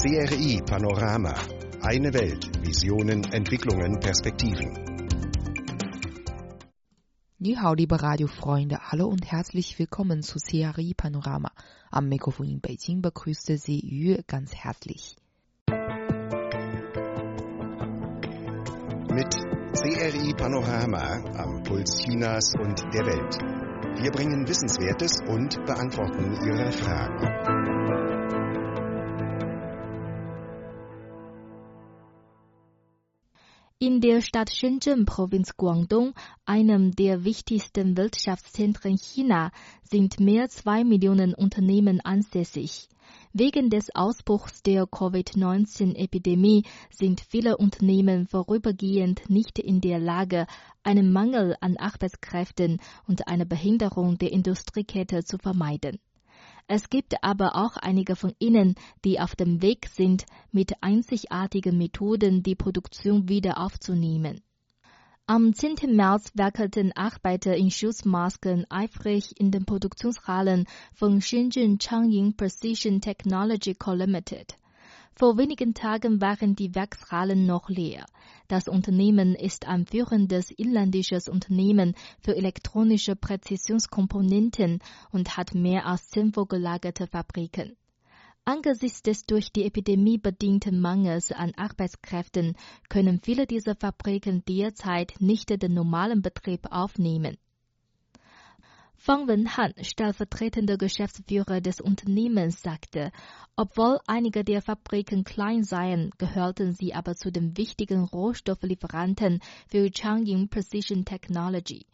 CRI Panorama. Eine Welt. Visionen, Entwicklungen, Perspektiven. 你好，liebe Radiofreunde, hallo und herzlich willkommen zu CRI Panorama. Am Mikrofon in Beijing begrüßte Sie Yu ganz herzlich. Mit CRI Panorama am Puls Chinas und der Welt. Wir bringen Wissenswertes und beantworten Ihre Fragen. In der Stadt Shenzhen, Provinz Guangdong, einem der wichtigsten Wirtschaftszentren China, sind mehr zwei Millionen Unternehmen ansässig. Wegen des Ausbruchs der Covid-19-Epidemie sind viele Unternehmen vorübergehend nicht in der Lage, einen Mangel an Arbeitskräften und eine Behinderung der Industriekette zu vermeiden. Es gibt aber auch einige von ihnen, die auf dem Weg sind, mit einzigartigen Methoden die Produktion wieder aufzunehmen. Am 10. März werkelten Arbeiter in Schutzmasken eifrig in den Produktionshallen von Shenzhen Changying Precision Technology Co. Limited. Vor wenigen Tagen waren die Werkshallen noch leer. Das Unternehmen ist ein führendes inländisches Unternehmen für elektronische Präzisionskomponenten und hat mehr als zehn vorgelagerte Fabriken. Angesichts des durch die Epidemie bedingten Mangels an Arbeitskräften können viele dieser Fabriken derzeit nicht den normalen Betrieb aufnehmen. Fang Wenhan, stellvertretender Geschäftsführer des Unternehmens, sagte, obwohl einige der Fabriken klein seien, gehörten sie aber zu den wichtigen Rohstofflieferanten für Changying Precision Technology.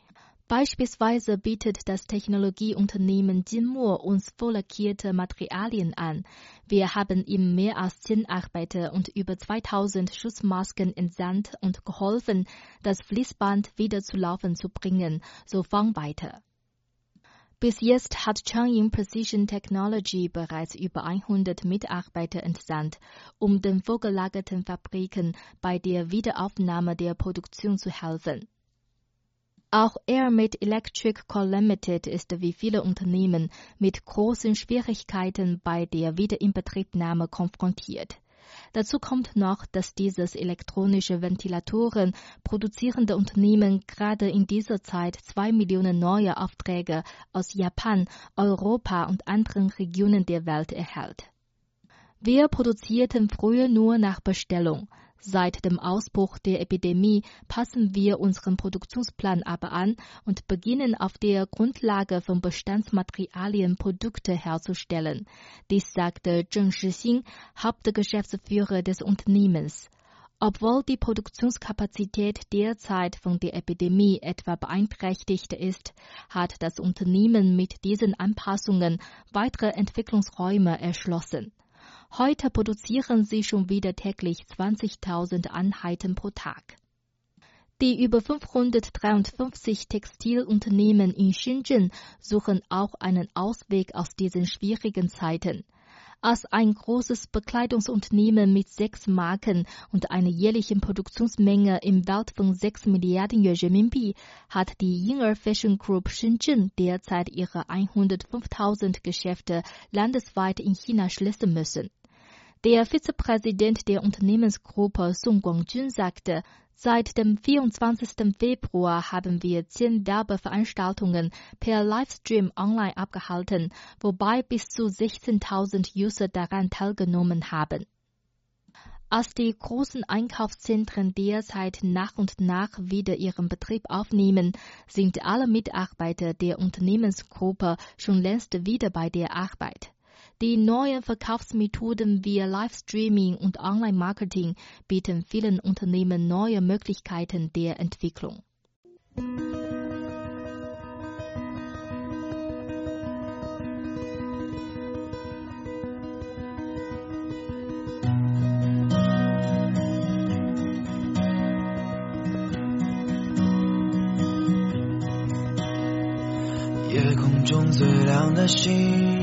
Beispielsweise bietet das Technologieunternehmen Jinmo uns vorlackierte Materialien an. Wir haben ihm mehr als zehn Arbeiter und über 2000 Schutzmasken entsandt und geholfen, das Fließband wieder zu laufen zu bringen, so Fang weiter. Bis jetzt hat Changying Precision Technology bereits über 100 Mitarbeiter entsandt, um den vorgelagerten Fabriken bei der Wiederaufnahme der Produktion zu helfen. Auch Airmate Electric Co. Limited ist wie viele Unternehmen mit großen Schwierigkeiten bei der Wiederinbetriebnahme konfrontiert. Dazu kommt noch, dass dieses elektronische Ventilatoren produzierende Unternehmen gerade in dieser Zeit zwei Millionen neue Aufträge aus Japan, Europa und anderen Regionen der Welt erhält. Wir produzierten früher nur nach Bestellung. Seit dem Ausbruch der Epidemie passen wir unseren Produktionsplan aber an und beginnen auf der Grundlage von Bestandsmaterialien Produkte herzustellen. Dies sagte Zheng Shixing, Hauptgeschäftsführer des Unternehmens. Obwohl die Produktionskapazität derzeit von der Epidemie etwa beeinträchtigt ist, hat das Unternehmen mit diesen Anpassungen weitere Entwicklungsräume erschlossen. Heute produzieren sie schon wieder täglich 20.000 Einheiten pro Tag. Die über 553 Textilunternehmen in Shenzhen suchen auch einen Ausweg aus diesen schwierigen Zeiten. Als ein großes Bekleidungsunternehmen mit sechs Marken und einer jährlichen Produktionsmenge im Wert von 6 Milliarden Renminbi hat die Yinger Fashion Group Shenzhen derzeit ihre 105.000 Geschäfte landesweit in China schließen müssen. Der Vizepräsident der Unternehmensgruppe Song Guangjun sagte, Seit dem 24. Februar haben wir zehn Werbeveranstaltungen per Livestream online abgehalten, wobei bis zu 16.000 User daran teilgenommen haben. Als die großen Einkaufszentren derzeit nach und nach wieder ihren Betrieb aufnehmen, sind alle Mitarbeiter der Unternehmensgruppe schon längst wieder bei der Arbeit. Die neuen Verkaufsmethoden wie Livestreaming und Online-Marketing bieten vielen Unternehmen neue Möglichkeiten der Entwicklung. “夜空中最亮的星。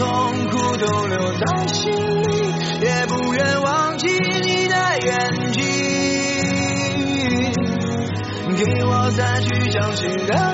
痛苦都留在心里，也不愿忘记你的眼睛。给我再去相信的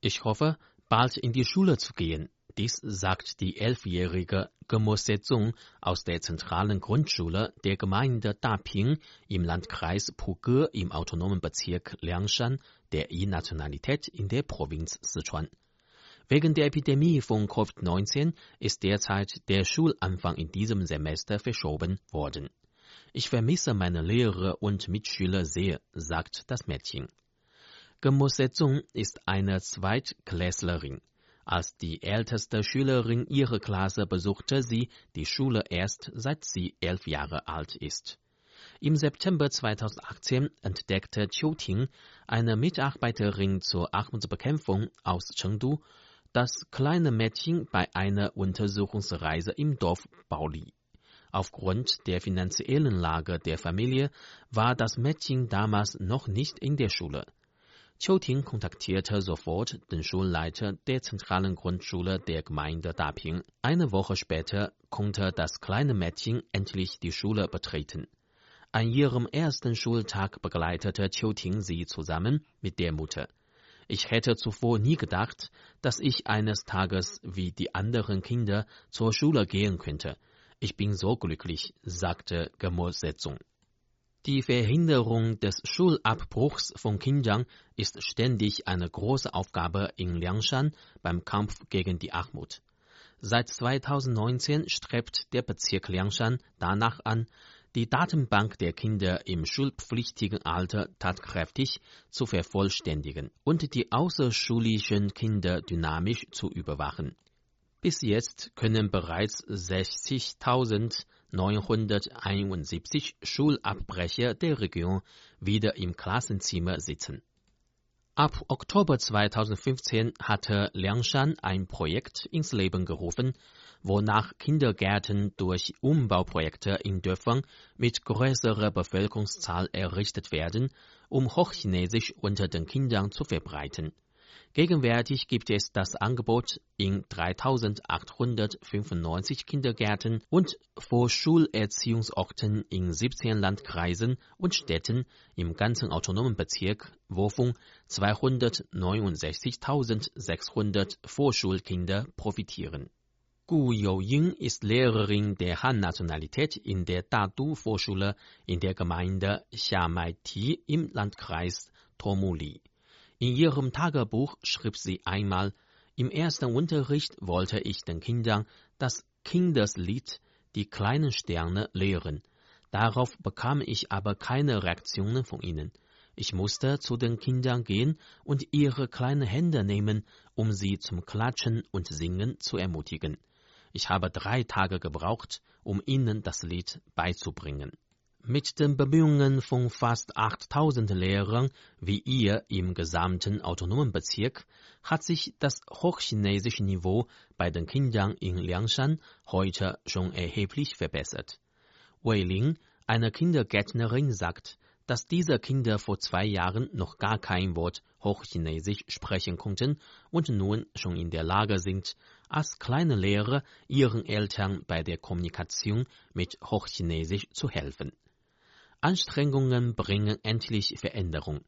Ich hoffe, bald in die Schule zu gehen. Dies sagt die elfjährige Gemo Sezong aus der zentralen Grundschule der Gemeinde Daping im Landkreis Puge im autonomen Bezirk Liangshan der I-Nationalität in der Provinz Sichuan. Wegen der Epidemie von Covid-19 ist derzeit der Schulanfang in diesem Semester verschoben worden. Ich vermisse meine Lehrer und Mitschüler sehr, sagt das Mädchen. Gemo Sezong ist eine Zweitklässlerin. Als die älteste Schülerin ihrer Klasse besuchte sie die Schule erst seit sie elf Jahre alt ist. Im September 2018 entdeckte Qiu Ting, eine Mitarbeiterin zur Armutsbekämpfung aus Chengdu, das kleine Mädchen bei einer Untersuchungsreise im Dorf Baoli. Aufgrund der finanziellen Lage der Familie war das Mädchen damals noch nicht in der Schule. Qiuting kontaktierte sofort den Schulleiter der zentralen Grundschule der Gemeinde Daping. Eine Woche später konnte das kleine Mädchen endlich die Schule betreten. An ihrem ersten Schultag begleitete Qiuting sie zusammen mit der Mutter. Ich hätte zuvor nie gedacht, dass ich eines Tages wie die anderen Kinder zur Schule gehen könnte. Ich bin so glücklich, sagte Gemo Sezong. Die Verhinderung des Schulabbruchs von Kindern ist ständig eine große Aufgabe in Liangshan beim Kampf gegen die Armut. Seit 2019 strebt der Bezirk Liangshan danach an, die Datenbank der Kinder im schulpflichtigen Alter tatkräftig zu vervollständigen und die außerschulischen Kinder dynamisch zu überwachen. Bis jetzt können bereits 60.971 Schulabbrecher der Region wieder im Klassenzimmer sitzen. Ab Oktober 2015 hatte Liangshan ein Projekt ins Leben gerufen, wonach Kindergärten durch Umbauprojekte in Dörfern mit größerer Bevölkerungszahl errichtet werden, um Hochchinesisch unter den Kindern zu verbreiten. Gegenwärtig gibt es das Angebot in 3895 Kindergärten und Vorschulerziehungsorten in 17 Landkreisen und Städten im ganzen autonomen Bezirk, wovon 269.600 Vorschulkinder profitieren. Gu Youying ist Lehrerin der Han-Nationalität in der Dadu-Vorschule in der Gemeinde Xiamai-Ti im Landkreis Tomuli. In ihrem Tagebuch schrieb sie einmal, im ersten Unterricht wollte ich den Kindern das Kindeslied Die kleinen Sterne lehren. Darauf bekam ich aber keine Reaktionen von ihnen. Ich musste zu den Kindern gehen und ihre kleinen Hände nehmen, um sie zum Klatschen und Singen zu ermutigen. Ich habe drei Tage gebraucht, um ihnen das Lied beizubringen. Mit den Bemühungen von fast 8000 Lehrern wie ihr im gesamten autonomen Bezirk hat sich das hochchinesische Niveau bei den Kindern in Liangshan heute schon erheblich verbessert. Wei Ling, eine Kindergärtnerin, sagt, dass diese Kinder vor zwei Jahren noch gar kein Wort Hochchinesisch sprechen konnten und nun schon in der Lage sind, als kleine Lehrer ihren Eltern bei der Kommunikation mit Hochchinesisch zu helfen. Anstrengungen bringen endlich Veränderung.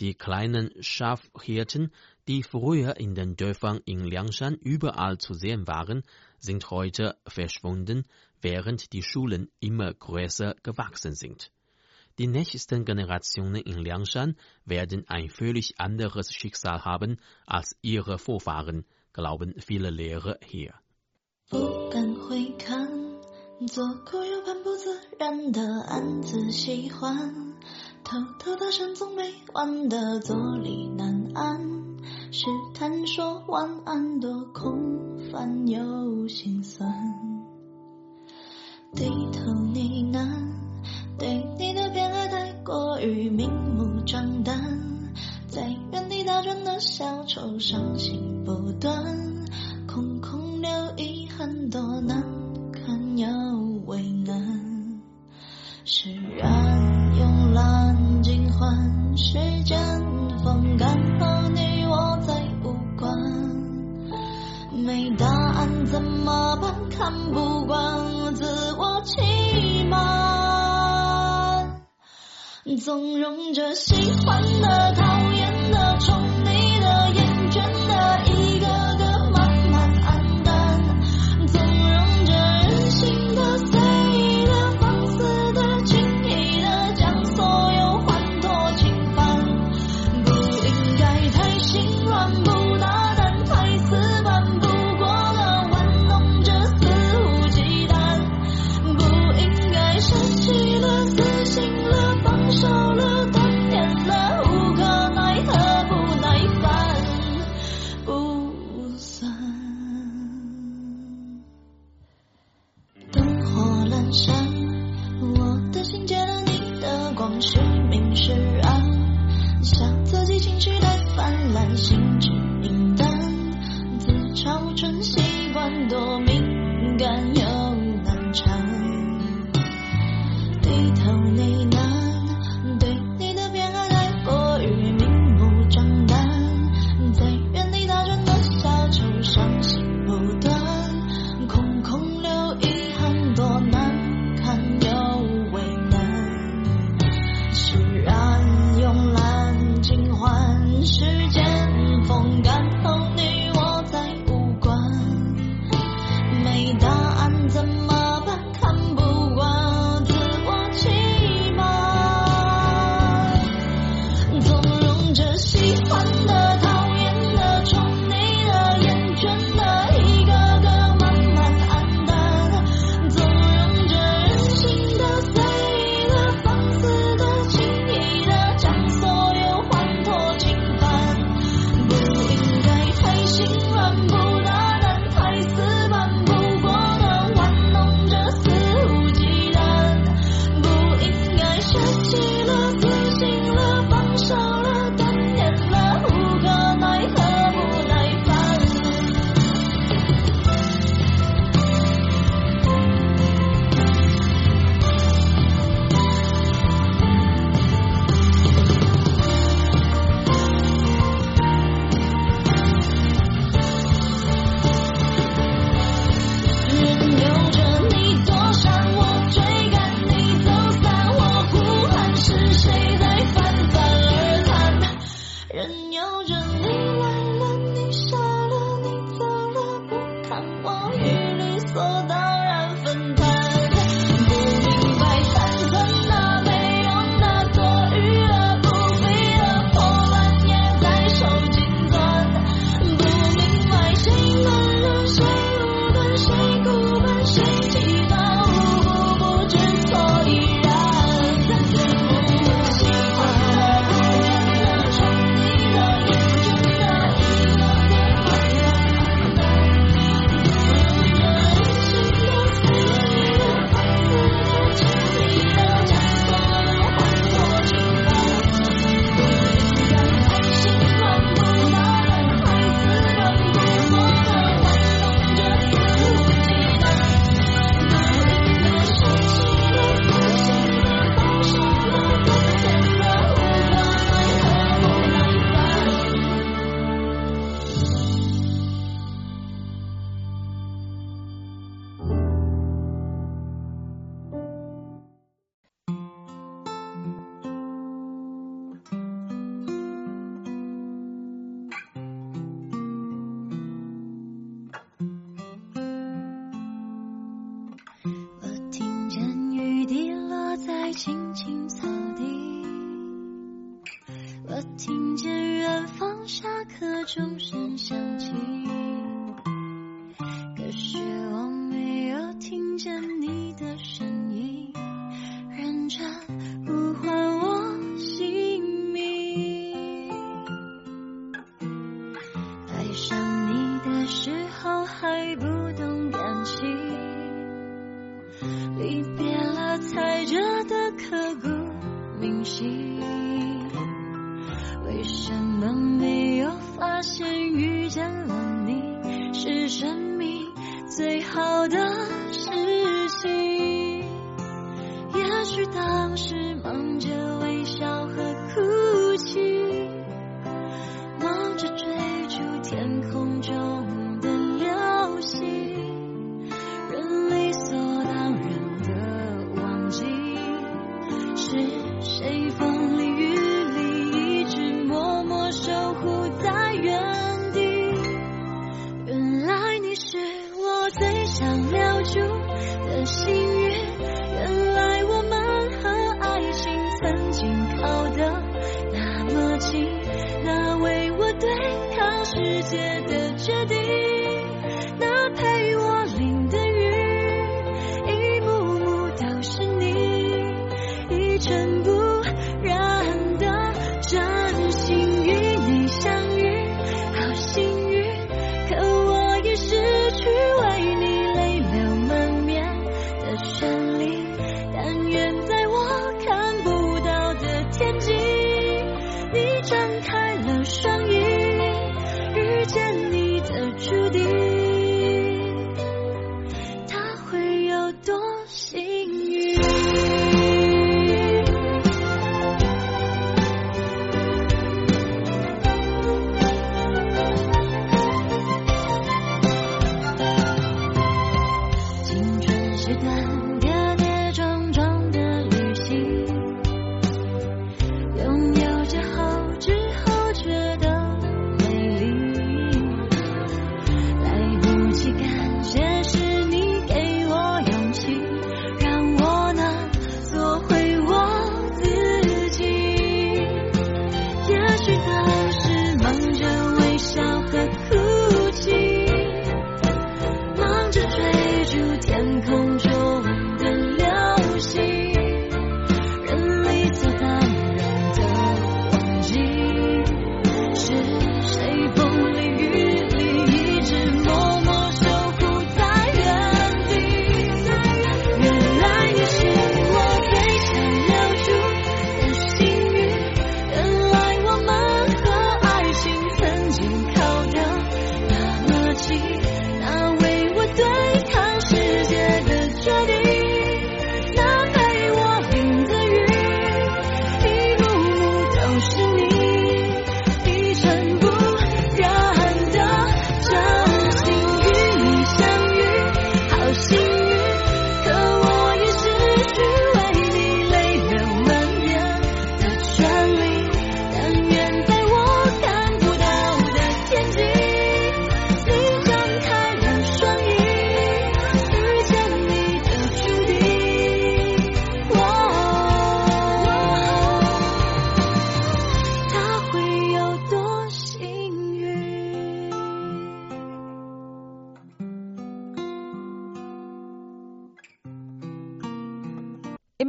Die kleinen Schafhirten, die früher in den Dörfern in Liangshan überall zu sehen waren, sind heute verschwunden, während die Schulen immer größer gewachsen sind. Die nächsten Generationen in Liangshan werden ein völlig anderes Schicksal haben als ihre Vorfahren, glauben viele Lehrer hier. 不敢回看，左顾右盼，不自 然的暗自喜欢，偷偷的想总没完的坐立难安，试探说晚安，多空泛又心酸，低头呢喃。对你的偏爱太过于明目张胆，在原地打转的小丑，伤心不断，空空留遗憾，多难释然慵懒，尽欢时间风干和，你我再无关。没答案怎么办？看不惯自我欺瞒。纵容着喜欢的、讨厌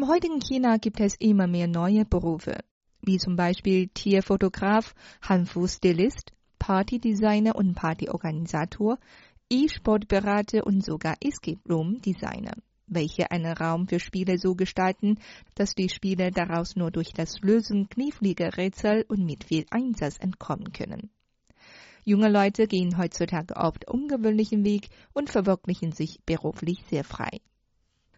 Im heutigen China gibt es immer mehr neue Berufe, wie zum Beispiel Tierfotograf, Hanfu-Stilist, Partydesigner und Partyorganisator, E-Sportberater und sogar Escape Room Designer, welche einen Raum für Spiele so gestalten, dass die Spieler daraus nur durch das Lösen kniffliger Rätsel und mit viel Einsatz entkommen können. Junge Leute gehen heutzutage oft ungewöhnlichen Weg und verwirklichen sich beruflich sehr frei.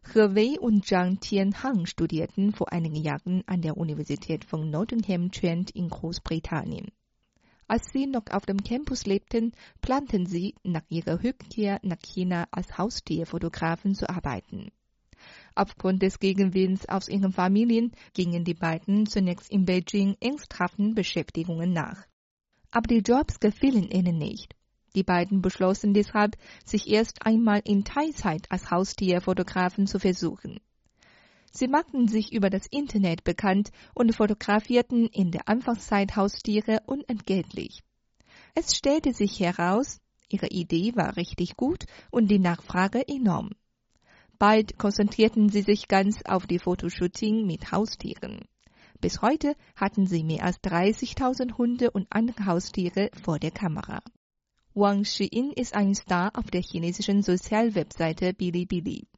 He Wei und Zhang Tianhang studierten vor einigen Jahren an der Universität von Nottingham Trent in Großbritannien. Als sie noch auf dem Campus lebten, planten sie, nach ihrer Rückkehr nach China als Haustierfotografen zu arbeiten. Aufgrund des Gegenwinds aus ihren Familien gingen die beiden zunächst in Beijing ernsthaften Beschäftigungen nach. Aber die Jobs gefielen ihnen nicht. Die beiden beschlossen deshalb, sich erst einmal in Teilzeit als Haustierfotografen zu versuchen. Sie machten sich über das Internet bekannt und fotografierten in der Anfangszeit Haustiere unentgeltlich. Es stellte sich heraus, ihre Idee war richtig gut und die Nachfrage enorm. Bald konzentrierten sie sich ganz auf die Fotoshooting mit Haustieren. Bis heute hatten sie mehr als 30.000 Hunde und andere Haustiere vor der Kamera. Wang Shiyin ist ein Star auf der chinesischen Sozialwebseite Bilibili.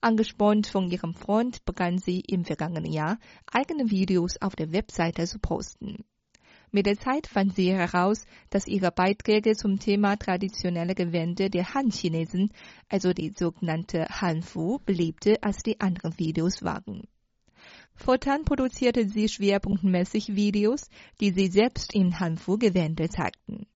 Angespornt von ihrem Freund begann sie im vergangenen Jahr, eigene Videos auf der Webseite zu posten. Mit der Zeit fand sie heraus, dass ihre Beiträge zum Thema traditionelle Gewände der Han-Chinesen, also die sogenannte Hanfu, beliebter als die anderen Videos waren. Fortan produzierte sie schwerpunktmäßig Videos, die sie selbst in Hanfu-Gewände zeigten.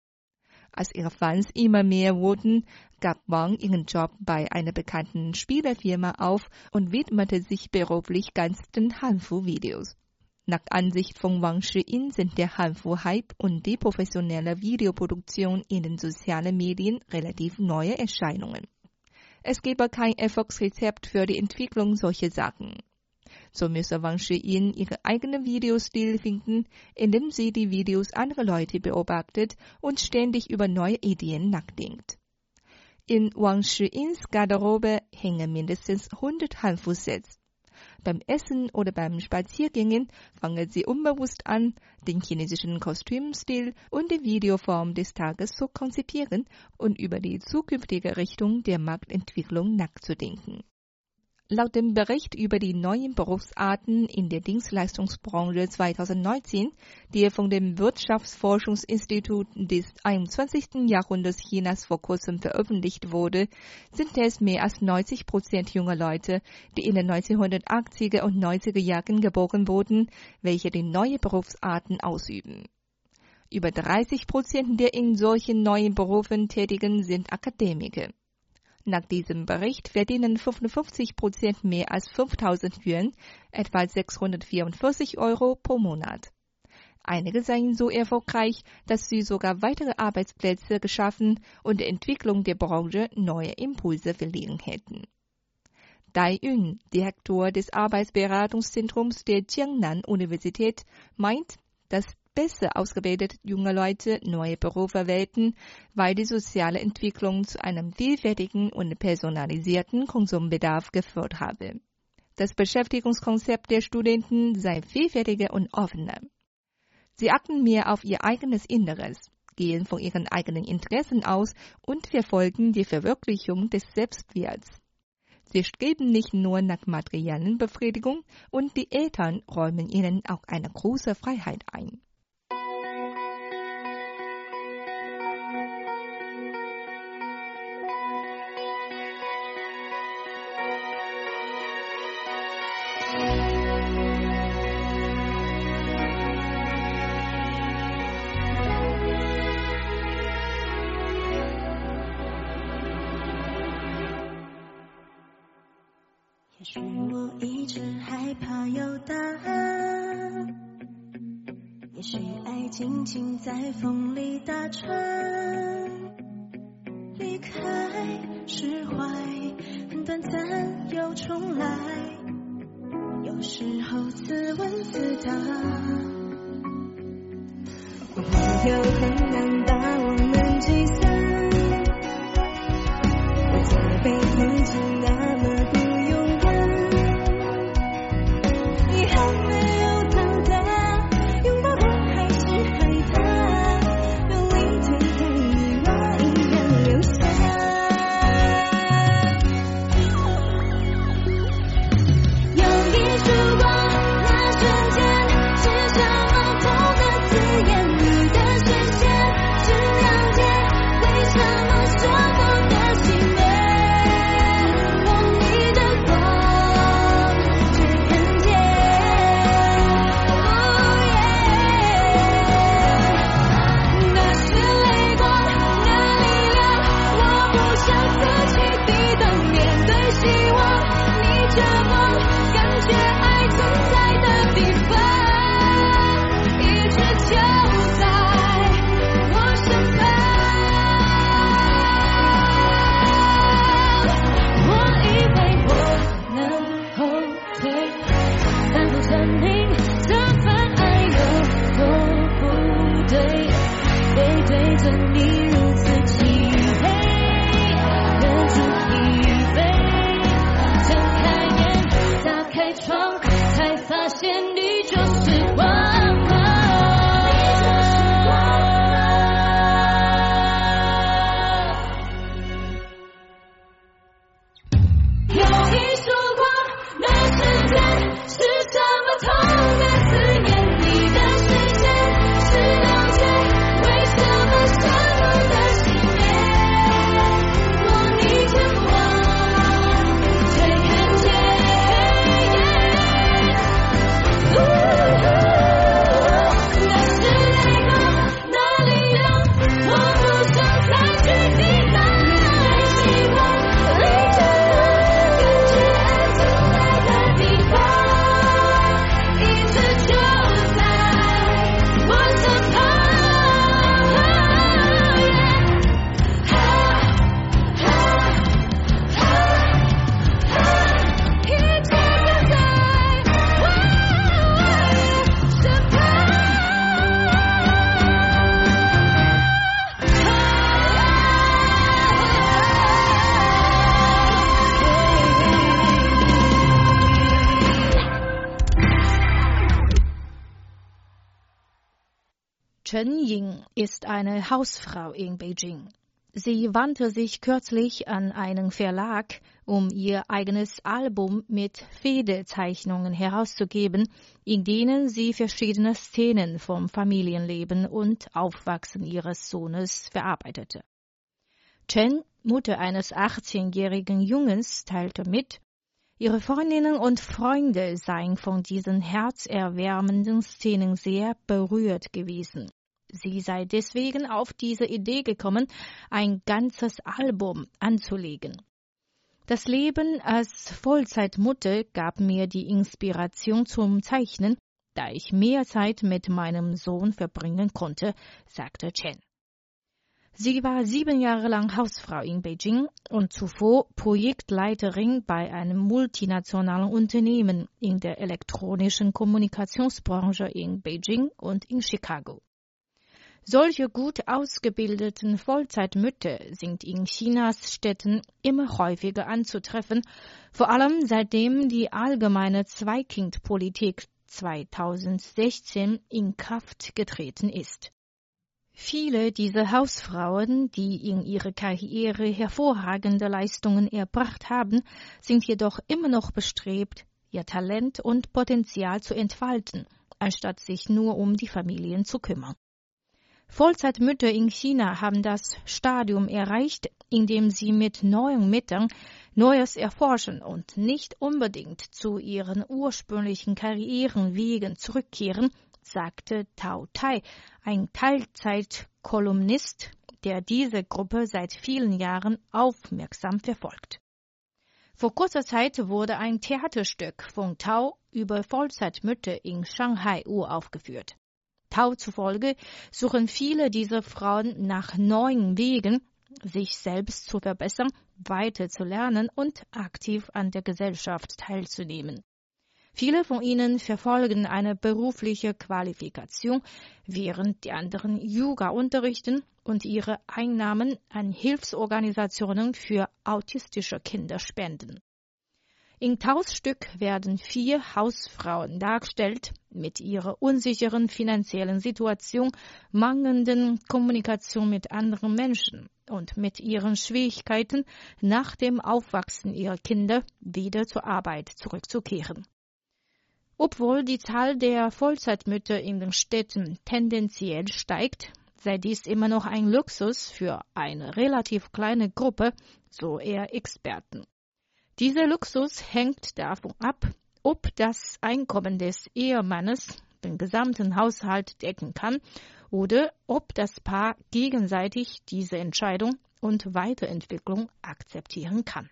Als ihre Fans immer mehr wurden, gab Wang ihren Job bei einer bekannten Spielefirma auf und widmete sich beruflich ganz den Hanfu-Videos. Nach Ansicht von Wang Shiyin sind der Hanfu-Hype und die professionelle Videoproduktion in den sozialen Medien relativ neue Erscheinungen. Es gebe kein Erfolgsrezept für die Entwicklung solcher Sachen. So müsse Wang Shiyin ihren eigenen Videostil finden, indem sie die Videos anderer Leute beobachtet und ständig über neue Ideen nachdenkt. In Wang Shiyins Garderobe hängen mindestens 100 Hanfu-Sets. Beim Essen oder beim Spaziergängen fangen sie unbewusst an, den chinesischen Kostümstil und die Videoform des Tages zu konzipieren und über die zukünftige Richtung der Marktentwicklung nachzudenken. Laut dem Bericht über die neuen Berufsarten in der Dienstleistungsbranche 2019, der von dem Wirtschaftsforschungsinstitut des 21. Jahrhunderts Chinas vor kurzem veröffentlicht wurde, sind es mehr als 90 Prozent junger Leute, die in den 1980er und 90er Jahren geboren wurden, welche die neuen Berufsarten ausüben. Über 30 Prozent der in solchen neuen Berufen Tätigen sind Akademiker. Nach diesem Bericht verdienen 55 Prozent mehr als 5000 Yuan, etwa 644 Euro pro Monat. Einige seien so erfolgreich, dass sie sogar weitere Arbeitsplätze geschaffen und der Entwicklung der Branche neue Impulse verliehen hätten. Dai Yun, Direktor des Arbeitsberatungszentrums der Jiangnan Universität, meint, dass besser ausgebildete junge Leute neue Berufe wählten, weil die soziale Entwicklung zu einem vielfältigen und personalisierten Konsumbedarf geführt habe. Das Beschäftigungskonzept der Studenten sei vielfältiger und offener. Sie achten mehr auf ihr eigenes Inneres, gehen von ihren eigenen Interessen aus und verfolgen die Verwirklichung des Selbstwerts. Sie streben nicht nur nach materiellen Befriedigung und die Eltern räumen ihnen auch eine große Freiheit ein. 在风里打转，eine Hausfrau in Beijing. Sie wandte sich kürzlich an einen Verlag, um ihr eigenes Album mit Federzeichnungen herauszugeben, in denen sie verschiedene Szenen vom Familienleben und Aufwachsen ihres Sohnes verarbeitete. Chen, Mutter eines 18-jährigen Jungens, teilte mit, ihre Freundinnen und Freunde seien von diesen herzerwärmenden Szenen sehr berührt gewesen. Sie sei deswegen auf diese Idee gekommen, ein ganzes Album anzulegen. Das Leben als Vollzeitmutter gab mir die Inspiration zum Zeichnen, da ich mehr Zeit mit meinem Sohn verbringen konnte, sagte Chen. Sie war sieben Jahre lang Hausfrau in Beijing und zuvor Projektleiterin bei einem multinationalen Unternehmen in der elektronischen Kommunikationsbranche in Beijing und in Chicago. Solche gut ausgebildeten Vollzeitmütter sind in Chinas Städten immer häufiger anzutreffen, vor allem seitdem die allgemeine Zweikindpolitik 2016 in Kraft getreten ist. Viele dieser Hausfrauen, die in ihrer Karriere hervorragende Leistungen erbracht haben, sind jedoch immer noch bestrebt, ihr Talent und Potenzial zu entfalten, anstatt sich nur um die Familien zu kümmern. Vollzeitmütter in China haben das Stadium erreicht, in dem sie mit neuen Mitteln Neues erforschen und nicht unbedingt zu ihren ursprünglichen Karrierenwegen zurückkehren, sagte Tao Tai, ein Teilzeitkolumnist, der diese Gruppe seit vielen Jahren aufmerksam verfolgt. Vor kurzer Zeit wurde ein Theaterstück von Tao über Vollzeitmütter in Shanghai uraufgeführt. Tao zufolge suchen viele dieser Frauen nach neuen Wegen, sich selbst zu verbessern, weiter zu lernen und aktiv an der Gesellschaft teilzunehmen. Viele von ihnen verfolgen eine berufliche Qualifikation, während die anderen Yoga unterrichten und ihre Einnahmen an Hilfsorganisationen für autistische Kinder spenden. In Taus Stück werden vier Hausfrauen dargestellt, mit ihrer unsicheren finanziellen Situation, mangelnden Kommunikation mit anderen Menschen und mit ihren Schwierigkeiten, nach dem Aufwachsen ihrer Kinder wieder zur Arbeit zurückzukehren. Obwohl die Zahl der Vollzeitmütter in den Städten tendenziell steigt, sei dies immer noch ein Luxus für eine relativ kleine Gruppe, so er Experten. Dieser Luxus hängt davon ab, ob das Einkommen des Ehemannes den gesamten Haushalt decken kann oder ob das Paar gegenseitig diese Entscheidung und Weiterentwicklung akzeptieren kann.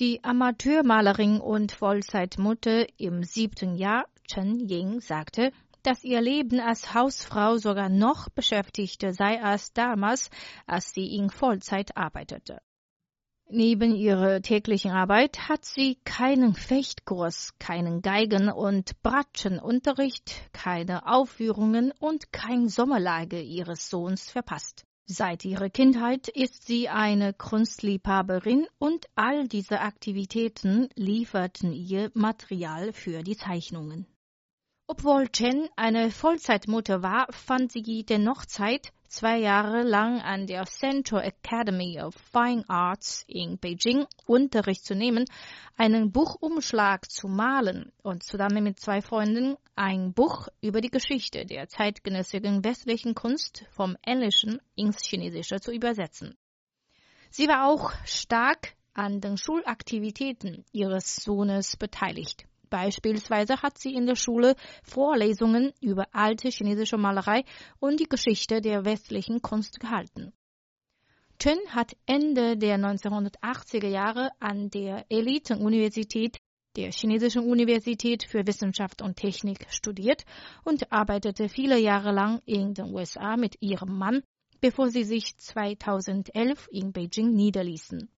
Die Amateurmalerin und Vollzeitmutter im siebten Jahr, Chen Ying, sagte, dass ihr Leben als Hausfrau sogar noch beschäftigter sei als damals, als sie in Vollzeit arbeitete. Neben ihrer täglichen Arbeit hat sie keinen Fechtkurs, keinen Geigen- und Bratschenunterricht, keine Aufführungen und kein Sommerlager ihres Sohns verpasst. Seit ihrer Kindheit ist sie eine Kunstliebhaberin und all diese Aktivitäten lieferten ihr Material für die Zeichnungen. Obwohl Chen eine Vollzeitmutter war, fand sie dennoch Zeit, zwei Jahre lang an der Central Academy of Fine Arts in Beijing Unterricht zu nehmen, einen Buchumschlag zu malen und zusammen mit zwei Freunden ein Buch über die Geschichte der zeitgenössischen westlichen Kunst vom Englischen ins Chinesische zu übersetzen. Sie war auch stark an den Schulaktivitäten ihres Sohnes beteiligt. Beispielsweise hat sie in der Schule Vorlesungen über alte chinesische Malerei und die Geschichte der westlichen Kunst gehalten. Chen hat Ende der 1980er Jahre an der Elite-Universität der Chinesischen Universität für Wissenschaft und Technik studiert und arbeitete viele Jahre lang in den USA mit ihrem Mann, bevor sie sich 2011 in Beijing niederließen.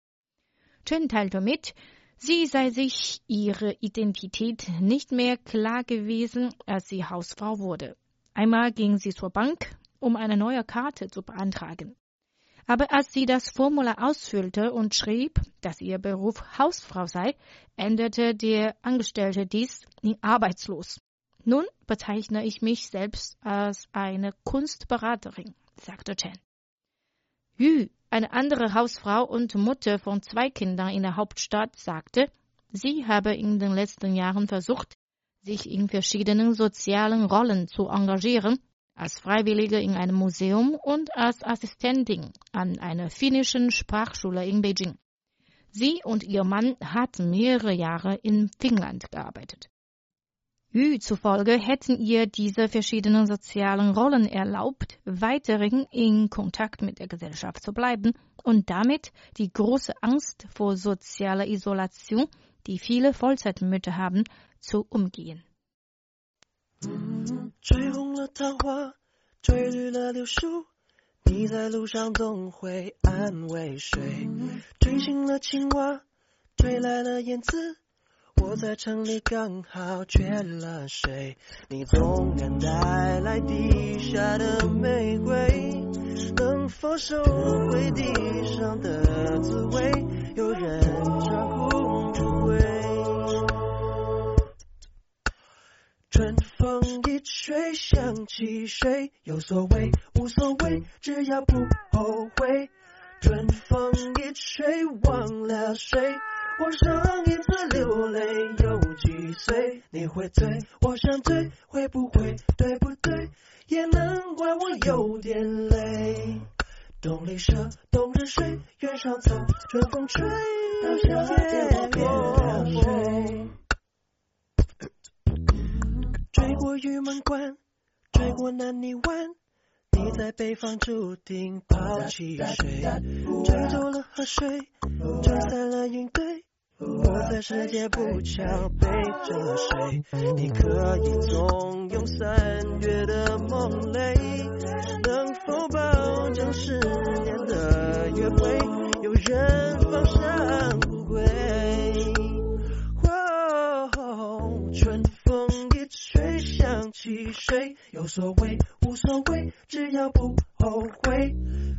Chen teilte mit, Sie sei sich ihre Identität nicht mehr klar gewesen, als sie Hausfrau wurde. Einmal ging sie zur Bank, um eine neue Karte zu beantragen. Aber als sie das Formular ausfüllte und schrieb, dass ihr Beruf Hausfrau sei, änderte der Angestellte dies in arbeitslos. Nun bezeichne ich mich selbst als eine Kunstberaterin, sagte Chen. Yu eine andere Hausfrau und Mutter von zwei Kindern in der Hauptstadt sagte, sie habe in den letzten Jahren versucht, sich in verschiedenen sozialen Rollen zu engagieren, als Freiwillige in einem Museum und als Assistentin an einer finnischen Sprachschule in Beijing. Sie und ihr Mann hatten mehrere Jahre in Finnland gearbeitet. Yu zufolge hätten ihr diese verschiedenen sozialen Rollen erlaubt, weiterhin in Kontakt mit der Gesellschaft zu bleiben und damit die große Angst vor sozialer Isolation, die viele Vollzeitmütter haben, zu umgehen. 吹红了桃花，吹绿了柳树，你在路上总会安慰谁？吹醒了青蛙，吹来了燕子。 我在城里刚好缺了谁，你总能带来地下的玫瑰，能否收回地上的滋味？有人照顾不归。春风一吹想起谁，有所谓无所谓，只要不后悔。春风一吹忘了谁。我上一次流泪有几岁？你会醉，我想醉，会不会对不对？也难怪我有点累。冬里蛇，冬日水，原上草，春风吹，到夏天我变了水。追。过玉门关，追。过南泥湾，你在北方注定抛弃谁？吹走了河水，吹散了云堆。我在世界不巧背着谁？你可以纵容三月的梦泪，能否保证十年的约会有人放上不归？起谁？有所谓无所谓，只要不后悔。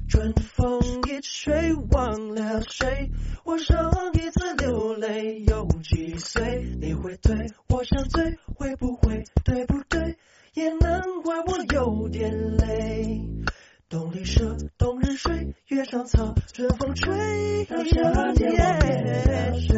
春风一吹忘了谁？我上一次流泪有几岁？你会醉，我想醉，会不会对不对？也难怪我有点累。冬里蛇，冬日睡，月上草，春风吹，到夏天变了谁？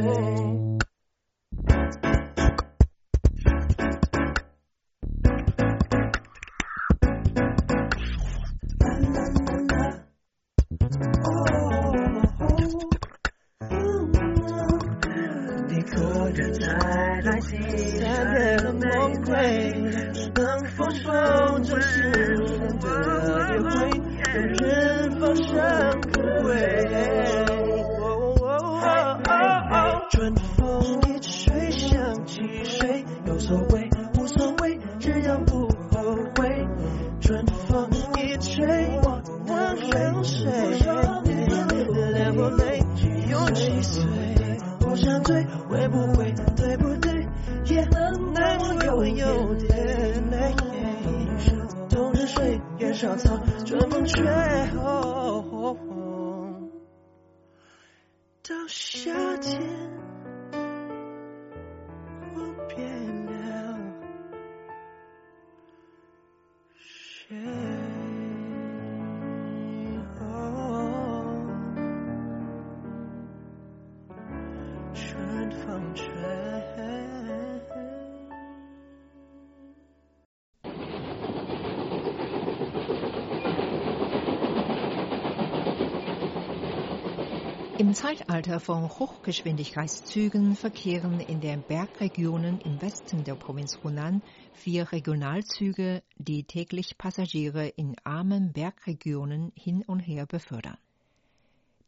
Zeitalter von Hochgeschwindigkeitszügen verkehren in den Bergregionen im Westen der Provinz Hunan vier Regionalzüge, die täglich Passagiere in armen Bergregionen hin und her befördern.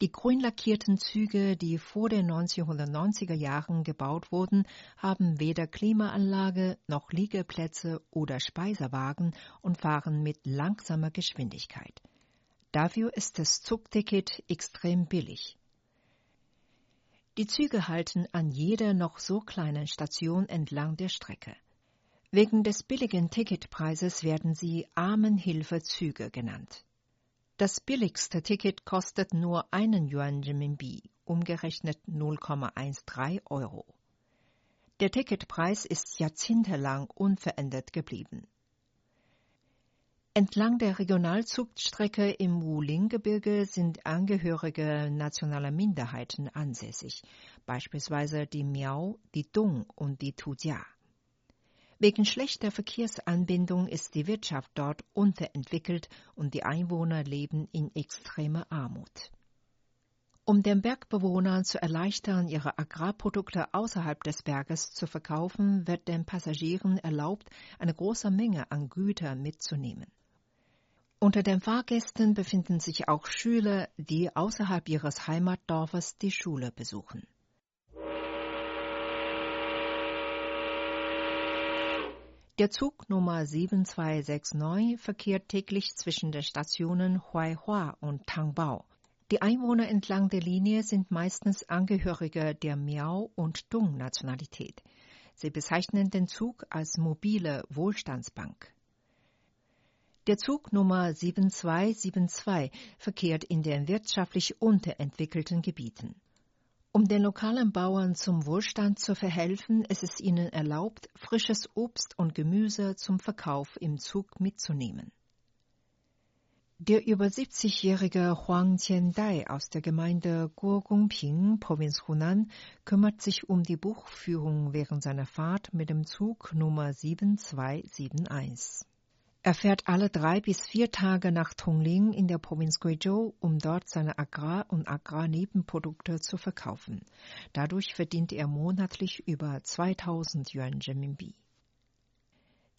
Die grün lackierten Züge, die vor den 1990er Jahren gebaut wurden, haben weder Klimaanlage noch Liegeplätze oder Speisewagen und fahren mit langsamer Geschwindigkeit. Dafür ist das Zugticket extrem billig. Die Züge halten an jeder noch so kleinen Station entlang der Strecke. Wegen des billigen Ticketpreises werden sie Armenhilfezüge genannt. Das billigste Ticket kostet nur einen Yuan Renminbi, umgerechnet 0,13 Euro. Der Ticketpreis ist jahrzehntelang unverändert geblieben. Entlang der Regionalzugstrecke im Wuling-Gebirge sind Angehörige nationaler Minderheiten ansässig, beispielsweise die Miao, die Dong und die Tujia. Wegen schlechter Verkehrsanbindung ist die Wirtschaft dort unterentwickelt und die Einwohner leben in extremer Armut. Um den Bergbewohnern zu erleichtern, ihre Agrarprodukte außerhalb des Berges zu verkaufen, wird den Passagieren erlaubt, eine große Menge an Gütern mitzunehmen. Unter den Fahrgästen befinden sich auch Schüler, die außerhalb ihres Heimatdorfes die Schule besuchen. Der Zug Nummer 7269 verkehrt täglich zwischen den Stationen Huaihua und Tangbao. Die Einwohner entlang der Linie sind meistens Angehörige der Miao- und Dung-Nationalität. Sie bezeichnen den Zug als mobile Wohlstandsbank. Der Zug Nummer 7272 verkehrt in den wirtschaftlich unterentwickelten Gebieten. Um den lokalen Bauern zum Wohlstand zu verhelfen, ist es ihnen erlaubt, frisches Obst und Gemüse zum Verkauf im Zug mitzunehmen. Der über 70-jährige Huang Qiandai aus der Gemeinde Guogongping, Provinz Hunan, kümmert sich um die Buchführung während seiner Fahrt mit dem Zug Nummer 7271. Er fährt alle drei bis vier Tage nach Tongling in der Provinz Guizhou, um dort seine Agrar- und Agrarnebenprodukte zu verkaufen. Dadurch verdient er monatlich über 2000 Yuan Renminbi.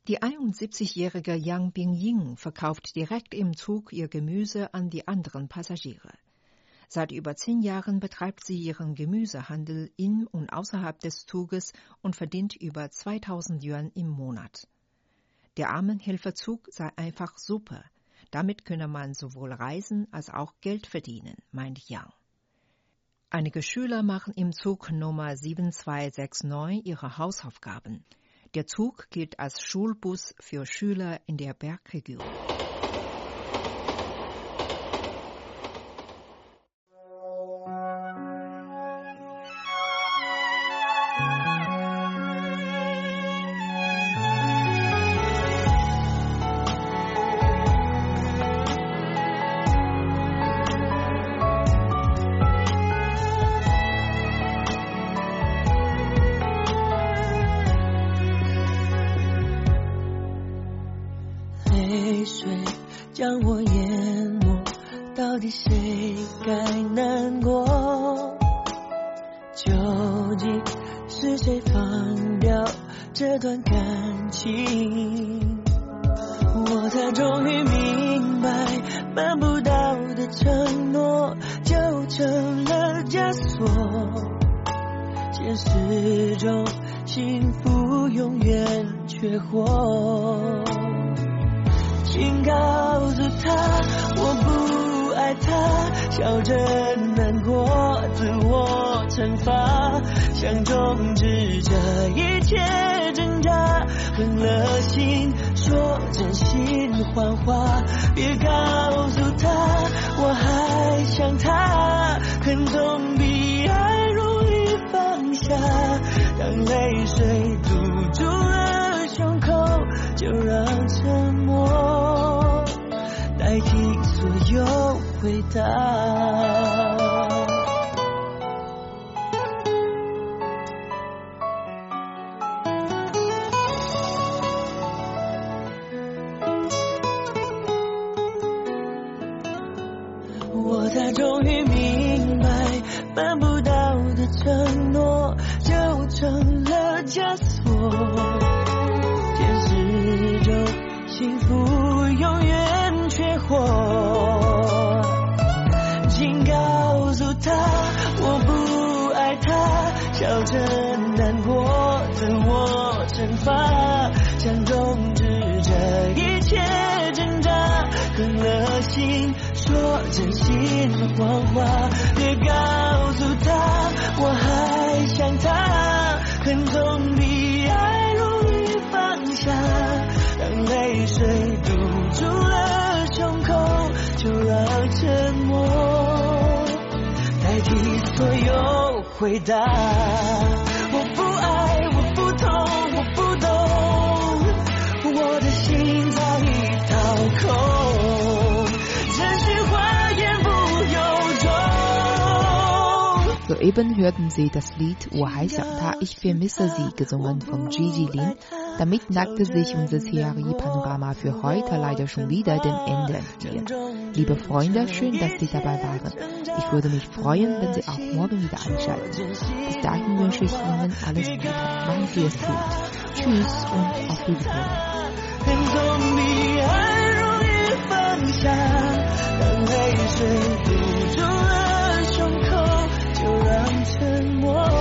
Die 71-jährige Yang Bingying verkauft direkt im Zug ihr Gemüse an die anderen Passagiere. Seit über zehn Jahren betreibt sie ihren Gemüsehandel in und außerhalb des Zuges und verdient über 2000 Yuan im Monat. Der Armenhilfezug sei einfach super. Damit könne man sowohl reisen als auch Geld verdienen, meint Yang. Einige Schüler machen im Zug Nummer 7269 ihre Hausaufgaben. Der Zug gilt als Schulbus für Schüler in der Bergregion. 真心谎话，别告诉他我还想他，恨总比爱容易放下，当泪水堵住了胸口，就让沉默代替所有回答。回答。我不爱，我不痛，我不懂，我的心早已掏空，真心话言不由衷。Soeben hörten Sie das Lied Wo Haisha Ta Ich vermisse Sie, gesungen von Gigi Lin. Damit nackte sich unser CRI-Panorama für heute leider schon wieder dem Ende entgegen. Liebe Freunde, schön, dass Sie dabei waren. Ich würde mich freuen, wenn Sie auch morgen wieder einschalten. Bis dahin wünsche ich Ihnen alles Gute. Machen Sie es gut. Tschüss und auf Wiedersehen. 沉默。